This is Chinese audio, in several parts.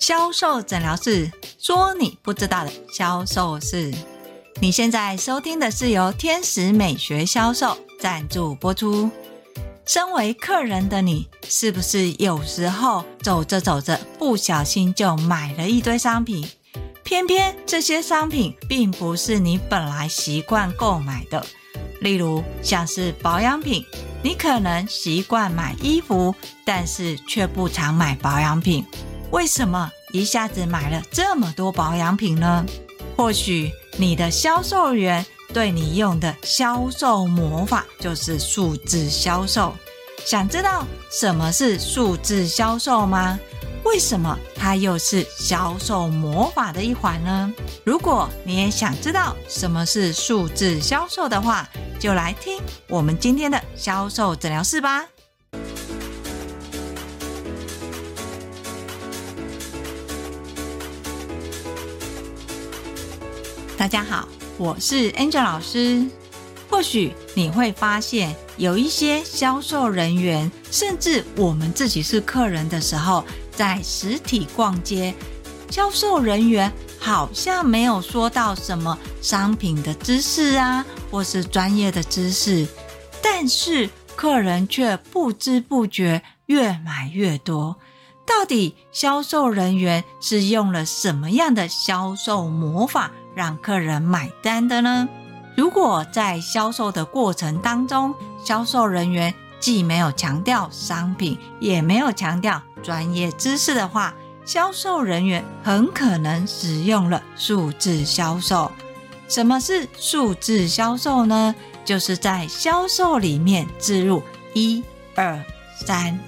销售诊疗室说：“你不知道的销售事。”你现在收听的是由天使美学销售赞助播出。身为客人的你，是不是有时候走着走着，不小心就买了一堆商品？偏偏这些商品并不是你本来习惯购买的。例如，像是保养品，你可能习惯买衣服，但是却不常买保养品。为什么一下子买了这么多保养品呢？或许你的销售员对你用的销售魔法就是数字销售。想知道什么是数字销售吗？为什么它又是销售魔法的一环呢？如果你也想知道什么是数字销售的话，就来听我们今天的销售诊疗室吧。大家好，我是 Angel 老师。或许你会发现，有一些销售人员，甚至我们自己是客人的时候，在实体逛街，销售人员好像没有说到什么商品的知识啊，或是专业的知识，但是客人却不知不觉越买越多。到底销售人员是用了什么样的销售魔法，让客人买单的呢？如果在销售的过程当中，销售人员既没有强调商品，也没有强调专业知识的话，销售人员很可能使用了数字销售。什么是数字销售呢？就是在销售里面置入一二三。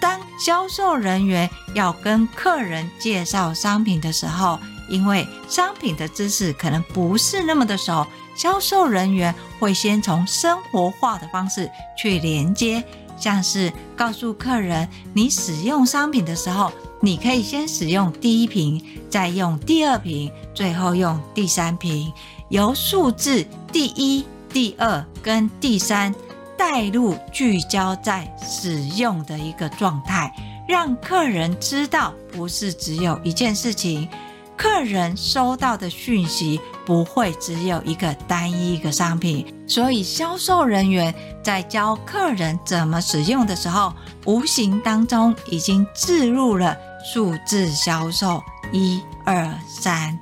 当销售人员要跟客人介绍商品的时候，因为商品的知识可能不是那么的熟，销售人员会先从生活化的方式去连接，像是告诉客人，你使用商品的时候，你可以先使用第一瓶，再用第二瓶，最后用第三瓶，由数字第一、第二跟第三带入，聚焦在使用的一个状态，让客人知道不是只有一件事情。客人收到的讯息不会只有一个单一一个商品，所以销售人员在教客人怎么使用的时候，无形当中已经置入了数字销售一二三，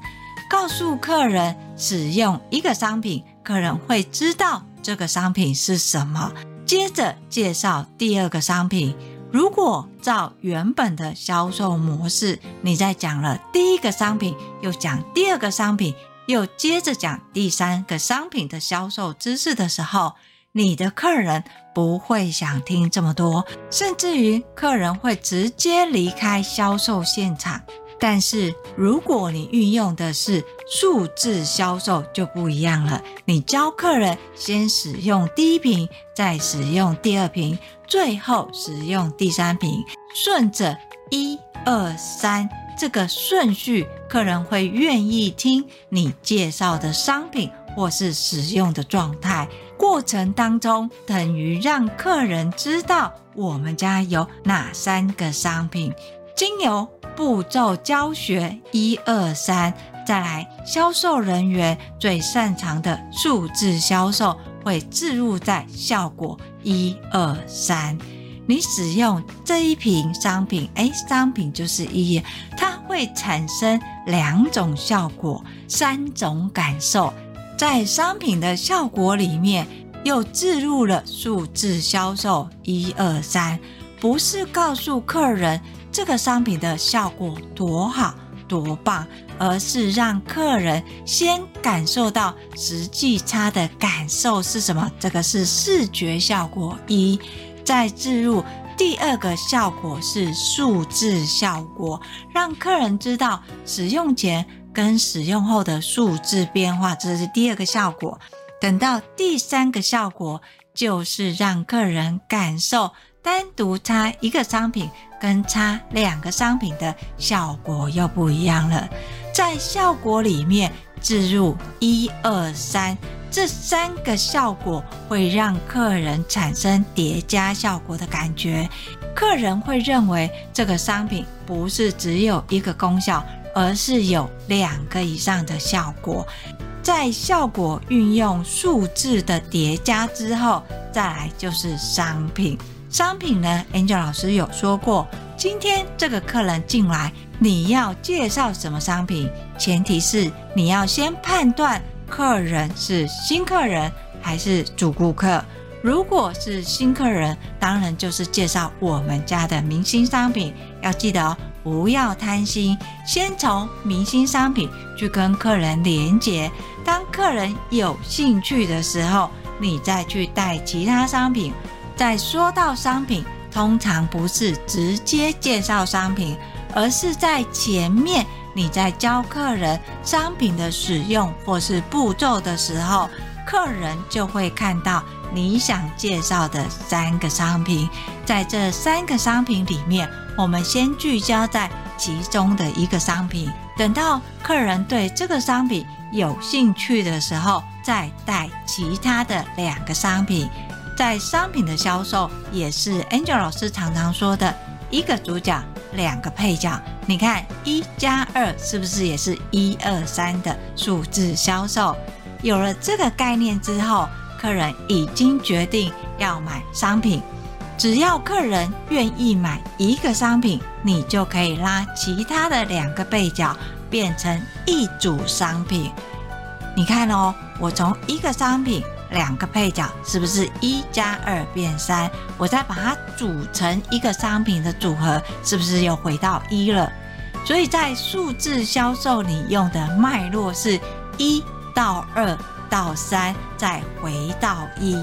告诉客人使用一个商品，客人会知道这个商品是什么，接着介绍第二个商品。如果照原本的销售模式，你在讲了第一个商品，又讲第二个商品，又接着讲第三个商品的销售知识的时候，你的客人不会想听这么多，甚至于客人会直接离开销售现场。但是如果你运用的是数字销售，就不一样了。你教客人先使用第一瓶，再使用第二瓶，最后使用第三瓶，顺着一二三这个顺序，客人会愿意听你介绍的商品或是使用的状态。过程当中，等于让客人知道我们家有哪三个商品，经由。步骤教学一二三，再来销售人员最擅长的数字销售会置入在效果一二三。你使用这一瓶商品，哎，商品就是一，它会产生两种效果，三种感受。在商品的效果里面，又置入了数字销售一二三，不是告诉客人。这个商品的效果多好多棒，而是让客人先感受到实际差的感受是什么？这个是视觉效果一，再置入第二个效果是数字效果，让客人知道使用前跟使用后的数字变化，这是第二个效果。等到第三个效果，就是让客人感受。单独插一个商品跟插两个商品的效果又不一样了，在效果里面置入一二三这三个效果，会让客人产生叠加效果的感觉。客人会认为这个商品不是只有一个功效，而是有两个以上的效果。在效果运用数字的叠加之后，再来就是商品。商品呢，Angel 老师有说过，今天这个客人进来，你要介绍什么商品？前提是你要先判断客人是新客人还是主顾客。如果是新客人，当然就是介绍我们家的明星商品。要记得哦，不要贪心，先从明星商品去跟客人连接。当客人有兴趣的时候，你再去带其他商品。在说到商品，通常不是直接介绍商品，而是在前面你在教客人商品的使用或是步骤的时候，客人就会看到你想介绍的三个商品。在这三个商品里面，我们先聚焦在其中的一个商品，等到客人对这个商品有兴趣的时候，再带其他的两个商品。在商品的销售，也是 Angel 老师常常说的一个主角，两个配角。你看，一加二是不是也是一二三的数字销售？有了这个概念之后，客人已经决定要买商品。只要客人愿意买一个商品，你就可以拉其他的两个配角变成一组商品。你看哦，我从一个商品，两个配角，是不是一加二变三？我再把它组成一个商品的组合，是不是又回到一了？所以在数字销售里用的脉络是一到二到三，再回到一。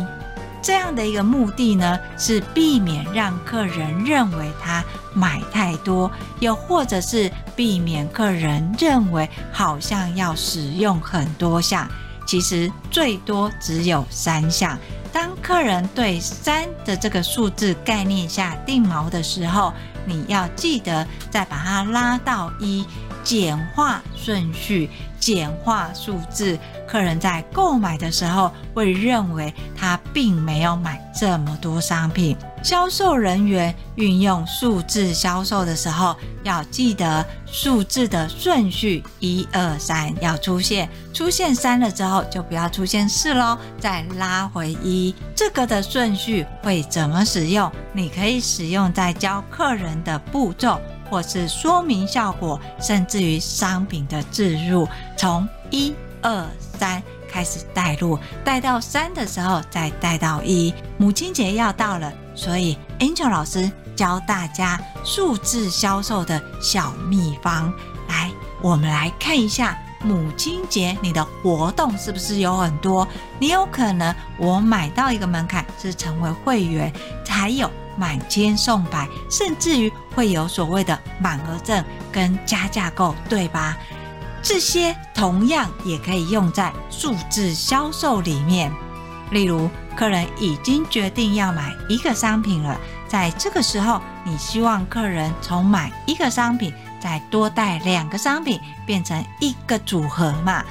这样的一个目的呢，是避免让客人认为他买太多，又或者是避免客人认为好像要使用很多项，其实最多只有三项。当客人对三的这个数字概念下定锚的时候，你要记得再把它拉到一，简化顺序，简化数字。客人在购买的时候会认为他并没有买这么多商品。销售人员运用数字销售的时候，要记得数字的顺序一二三要出现，出现三了之后就不要出现四喽，再拉回一。这个的顺序会怎么使用？你可以使用在教客人的步骤，或是说明效果，甚至于商品的置入，从一。二三开始带入，带到三的时候再带到一。母亲节要到了，所以 Angel 老师教大家数字销售的小秘方。来，我们来看一下母亲节你的活动是不是有很多？你有可能我买到一个门槛是成为会员，还有满千送百，甚至于会有所谓的满额赠跟加价购，对吧？这些同样也可以用在数字销售里面。例如，客人已经决定要买一个商品了，在这个时候，你希望客人从买一个商品再多带两个商品，变成一个组合嘛？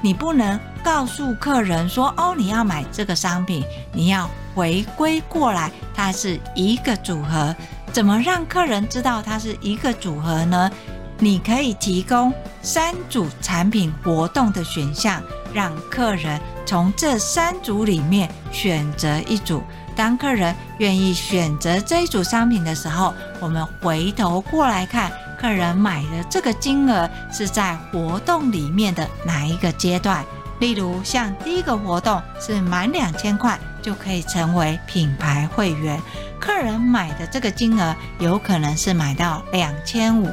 你不能告诉客人说：“哦，你要买这个商品。”你要回归过来，它是一个组合。怎么让客人知道它是一个组合呢？你可以提供三组产品活动的选项，让客人从这三组里面选择一组。当客人愿意选择这一组商品的时候，我们回头过来看，客人买的这个金额是在活动里面的哪一个阶段？例如，像第一个活动是满两千块就可以成为品牌会员，客人买的这个金额有可能是买到两千五。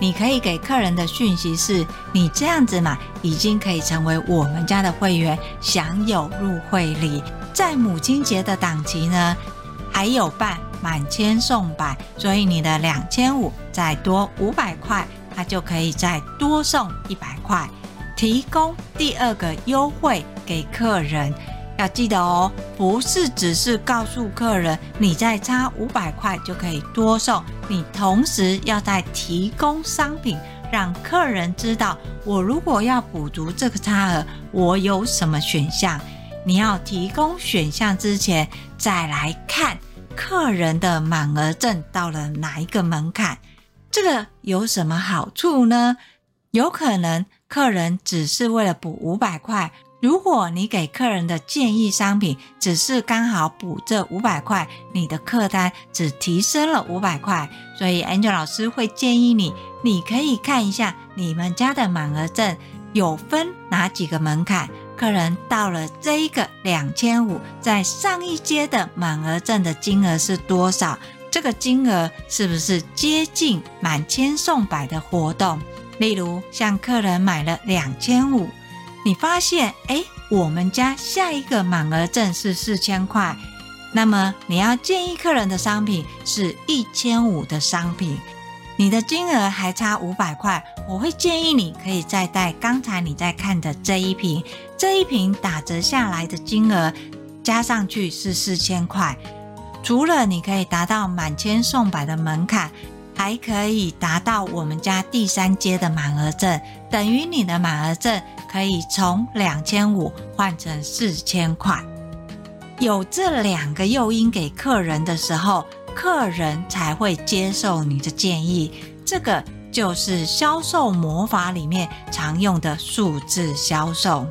你可以给客人的讯息是：你这样子买，已经可以成为我们家的会员，享有入会礼。在母亲节的档期呢，还有办满千送百，所以你的两千五再多五百块，它就可以再多送一百块，提供第二个优惠给客人。要记得哦，不是只是告诉客人你再差五百块就可以多送，你同时要再提供商品，让客人知道我如果要补足这个差额，我有什么选项。你要提供选项之前，再来看客人的满额赠到了哪一个门槛。这个有什么好处呢？有可能客人只是为了补五百块。如果你给客人的建议商品只是刚好补这五百块，你的客单只提升了五百块，所以 Angel 老师会建议你，你可以看一下你们家的满额赠有分哪几个门槛，客人到了这一个两千五，在上一阶的满额赠的金额是多少？这个金额是不是接近满千送百的活动？例如，像客人买了两千五。你发现，哎，我们家下一个满额赠是四千块，那么你要建议客人的商品是一千五的商品，你的金额还差五百块，我会建议你可以再带刚才你在看的这一瓶，这一瓶打折下来的金额加上去是四千块，除了你可以达到满千送百的门槛。还可以达到我们家第三阶的满额赠，等于你的满额赠可以从两千五换成四千块。有这两个诱因给客人的时候，客人才会接受你的建议。这个就是销售魔法里面常用的数字销售，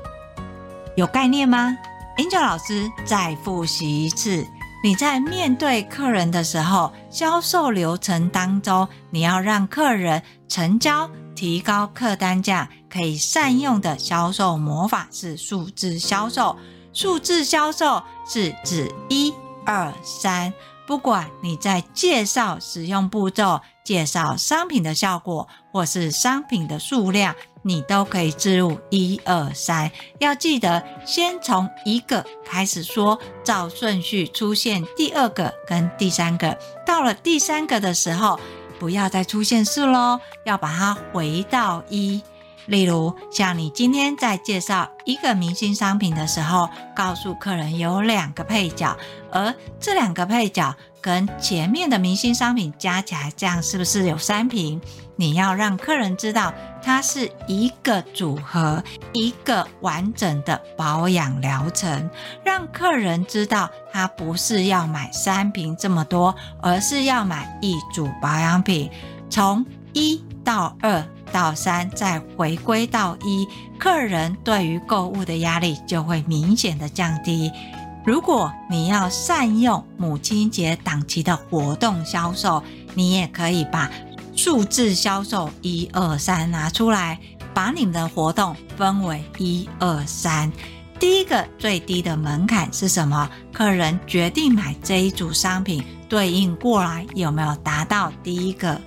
有概念吗银久老师再复习一次。你在面对客人的时候，销售流程当中，你要让客人成交，提高客单价，可以善用的销售魔法是数字销售。数字销售是指一二三，不管你在介绍使用步骤、介绍商品的效果，或是商品的数量。你都可以置入一二三，要记得先从一个开始说，照顺序出现第二个跟第三个。到了第三个的时候，不要再出现四喽，要把它回到一。例如，像你今天在介绍一个明星商品的时候，告诉客人有两个配角，而这两个配角跟前面的明星商品加起来，这样是不是有三瓶？你要让客人知道，它是一个组合，一个完整的保养疗程，让客人知道，他不是要买三瓶这么多，而是要买一组保养品，从一到二。到三，再回归到一，客人对于购物的压力就会明显的降低。如果你要善用母亲节档期的活动销售，你也可以把数字销售一二三拿出来，把你们的活动分为一二三。第一个最低的门槛是什么？客人决定买这一组商品，对应过来有没有达到第一个？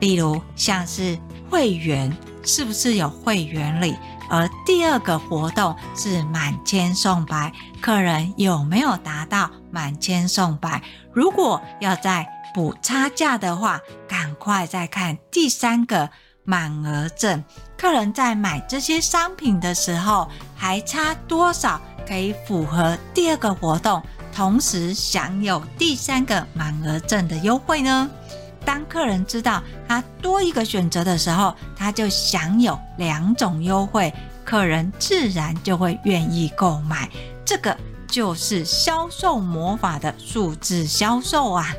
例如像是。会员是不是有会员礼？而第二个活动是满千送百，客人有没有达到满千送百？如果要再补差价的话，赶快再看第三个满额赠。客人在买这些商品的时候，还差多少可以符合第二个活动，同时享有第三个满额赠的优惠呢？当客人知道他多一个选择的时候，他就享有两种优惠，客人自然就会愿意购买。这个就是销售魔法的数字销售啊！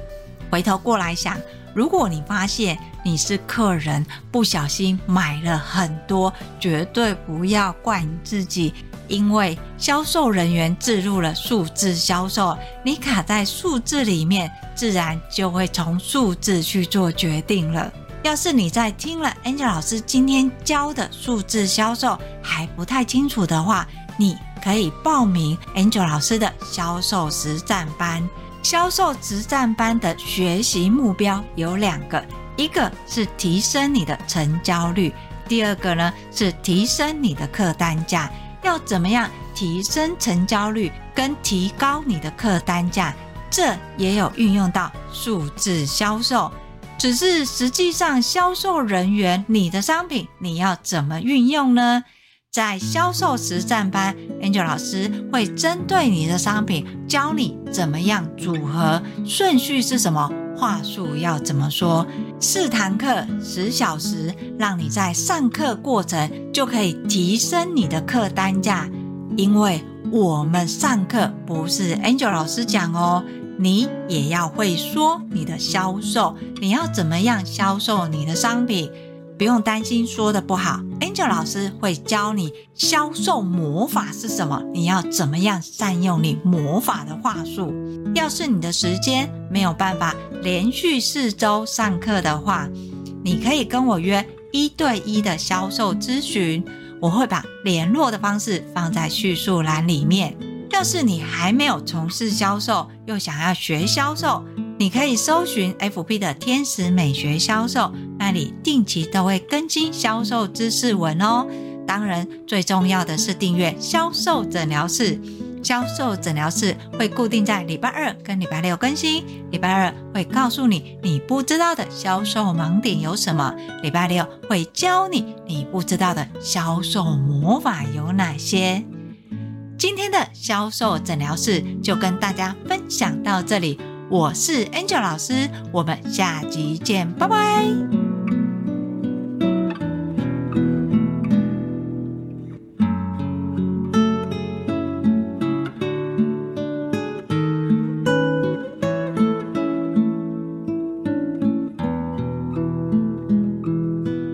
回头过来想，如果你发现你是客人，不小心买了很多，绝对不要怪你自己。因为销售人员置入了数字销售，你卡在数字里面，自然就会从数字去做决定了。要是你在听了 Angel 老师今天教的数字销售还不太清楚的话，你可以报名 Angel 老师的销售实战班。销售实战班的学习目标有两个，一个是提升你的成交率，第二个呢是提升你的客单价。要怎么样提升成交率跟提高你的客单价？这也有运用到数字销售，只是实际上销售人员，你的商品你要怎么运用呢？在销售实战班，Angel 老师会针对你的商品教你怎么样组合，顺序是什么，话术要怎么说。四堂课十小时，让你在上课过程就可以提升你的客单价。因为我们上课不是 Angel 老师讲哦，你也要会说你的销售，你要怎么样销售你的商品？不用担心说的不好，Angel 老师会教你销售魔法是什么，你要怎么样善用你魔法的话术。要是你的时间没有办法连续四周上课的话，你可以跟我约一对一的销售咨询，我会把联络的方式放在叙述栏里面。要是你还没有从事销售，又想要学销售，你可以搜寻 FB 的天使美学销售，那里定期都会更新销售知识文哦。当然，最重要的是订阅销售诊疗室。销售诊疗室会固定在礼拜二跟礼拜六更新。礼拜二会告诉你你不知道的销售盲点有什么，礼拜六会教你你不知道的销售魔法有哪些。今天的销售诊疗室就跟大家分享到这里，我是 Angel 老师，我们下集见，拜拜。